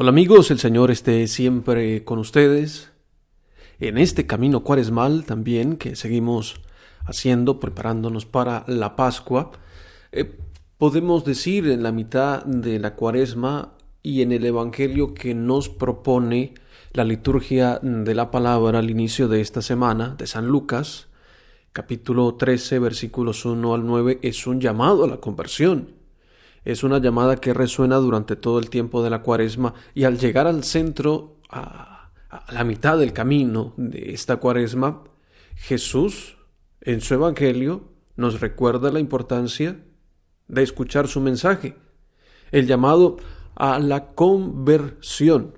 Hola amigos, el Señor esté siempre con ustedes. En este camino cuaresmal también que seguimos haciendo, preparándonos para la Pascua, eh, podemos decir en la mitad de la cuaresma y en el Evangelio que nos propone la liturgia de la palabra al inicio de esta semana de San Lucas, capítulo 13, versículos 1 al 9, es un llamado a la conversión es una llamada que resuena durante todo el tiempo de la cuaresma y al llegar al centro, a, la mitad del camino de esta cuaresma, Jesús, en su Evangelio, nos recuerda la importancia de escuchar su mensaje, el llamado a la conversión,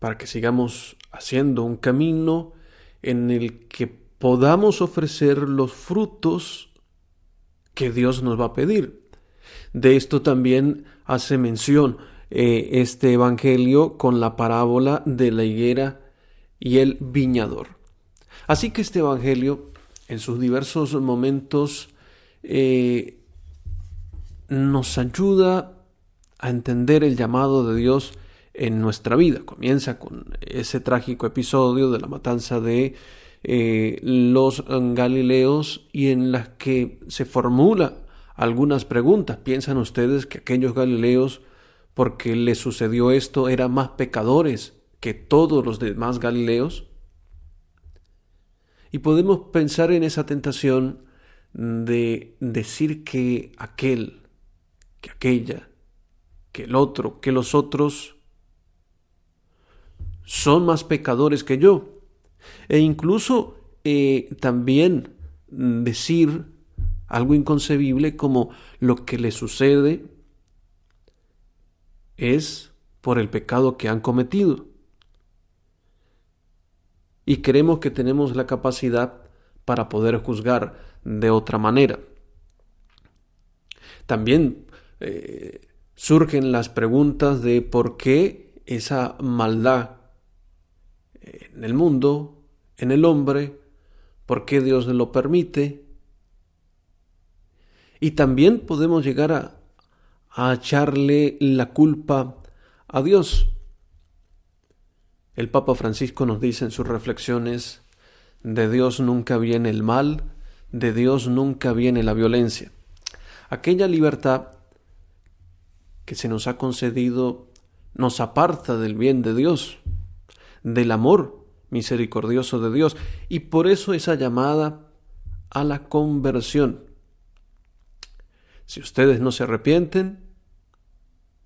para que sigamos haciendo un camino en el que podamos ofrecer los frutos que Dios nos va a pedir. De esto también hace mención eh, este Evangelio con la parábola de la higuera y el viñador. Así que este Evangelio, en sus diversos momentos, eh, nos ayuda a entender el llamado de Dios en nuestra vida. Comienza con ese trágico episodio de la matanza de eh, los Galileos y en las que se formula algunas preguntas. ¿Piensan ustedes que aquellos Galileos, porque les sucedió esto, eran más pecadores que todos los demás Galileos? Y podemos pensar en esa tentación de decir que aquel, que aquella, que el otro, que los otros son más pecadores que yo. E incluso eh, también decir algo inconcebible como lo que le sucede es por el pecado que han cometido. Y creemos que tenemos la capacidad para poder juzgar de otra manera. También eh, surgen las preguntas de por qué esa maldad en el mundo, en el hombre, por qué Dios lo permite, y también podemos llegar a, echarle la culpa a Dios. El Papa Francisco nos dice en sus reflexiones, de Dios nunca viene el mal, de Dios nunca viene la violencia. Aquella libertad que se nos ha concedido nos aparta del bien de Dios, del amor misericordioso de Dios, y por eso esa llamada a la conversión. Si ustedes no se arrepienten,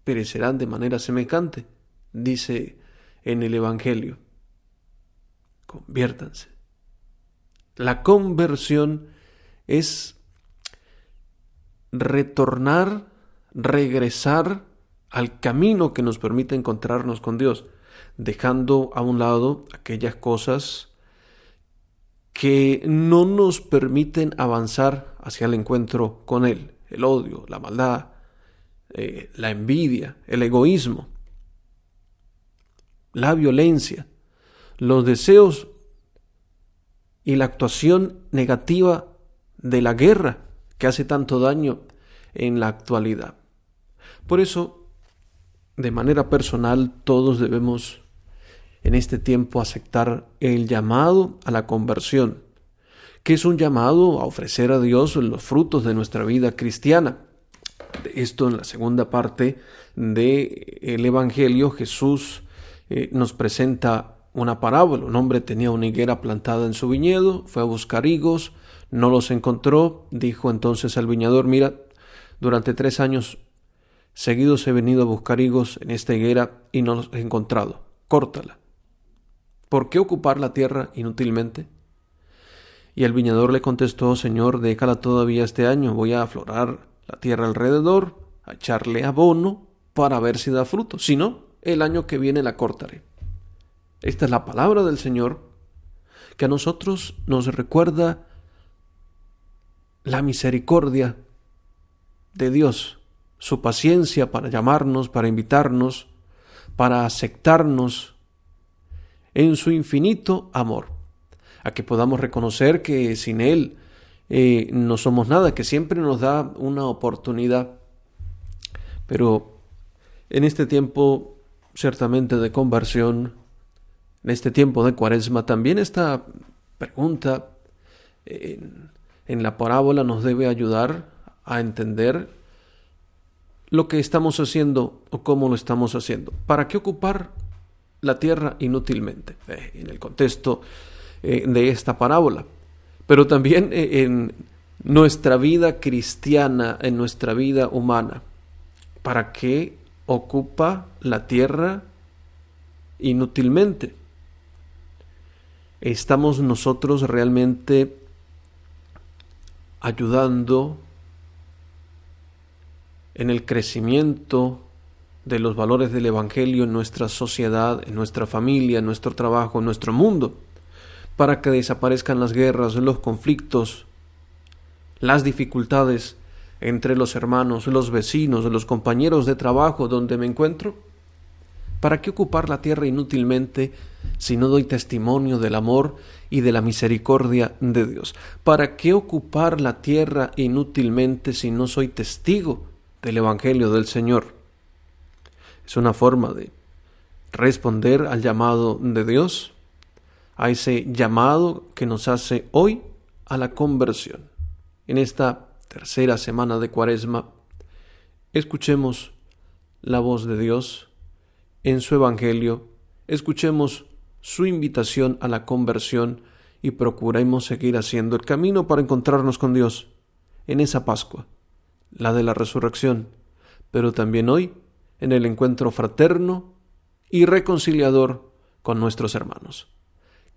perecerán de manera semejante, dice en el Evangelio. Conviértanse. La conversión es retornar, regresar al camino que nos permite encontrarnos con Dios, dejando a un lado aquellas cosas que no nos permiten avanzar hacia el encuentro con Él el odio, la maldad, eh, la envidia, el egoísmo, la violencia, los deseos y la actuación negativa de la guerra que hace tanto daño en la actualidad. Por eso, de manera personal, todos debemos en este tiempo aceptar el llamado a la conversión que es un llamado a ofrecer a Dios los frutos de nuestra vida cristiana. Esto en la segunda parte del Evangelio Jesús eh, nos presenta una parábola. Un hombre tenía una higuera plantada en su viñedo, fue a buscar higos, no los encontró, dijo entonces al viñador, mira, durante tres años seguidos he venido a buscar higos en esta higuera y no los he encontrado. Córtala. ¿Por qué ocupar la tierra inútilmente? Y el viñador le contestó, Señor, déjala todavía este año, voy a aflorar la tierra alrededor, a echarle abono para ver si da fruto. Si no, el año que viene la cortaré. Esta es la palabra del Señor que a nosotros nos recuerda la misericordia de Dios, su paciencia para llamarnos, para invitarnos, para aceptarnos en su infinito amor a que podamos reconocer que sin Él eh, no somos nada, que siempre nos da una oportunidad. Pero en este tiempo ciertamente de conversión, en este tiempo de cuaresma, también esta pregunta en, la parábola nos debe ayudar a entender lo que estamos haciendo o cómo lo estamos haciendo. ¿Para qué ocupar la tierra inútilmente? Eh, en el contexto eh, de esta parábola. Pero también eh, en nuestra vida cristiana, en nuestra vida humana. ¿Para qué ocupa la tierra inútilmente? ¿Estamos nosotros realmente ayudando en el crecimiento de los valores del Evangelio en nuestra sociedad, en nuestra familia, en nuestro trabajo, en nuestro mundo, para que desaparezcan las guerras, los conflictos, las dificultades entre los hermanos, los vecinos, los compañeros de trabajo donde me encuentro? ¿Para qué ocupar la tierra inútilmente si no doy testimonio del amor y de la misericordia de Dios? ¿Para qué ocupar la tierra inútilmente si no soy testigo del Evangelio del Señor. Es una forma de responder al llamado de Dios, a ese llamado que nos hace hoy a la conversión. En esta tercera semana de Cuaresma, escuchemos la voz de Dios en su Evangelio, escuchemos su invitación a la conversión y procuremos seguir haciendo el camino para encontrarnos con Dios en esa Pascua la de la resurrección, pero también hoy en el encuentro fraterno y reconciliador con nuestros hermanos.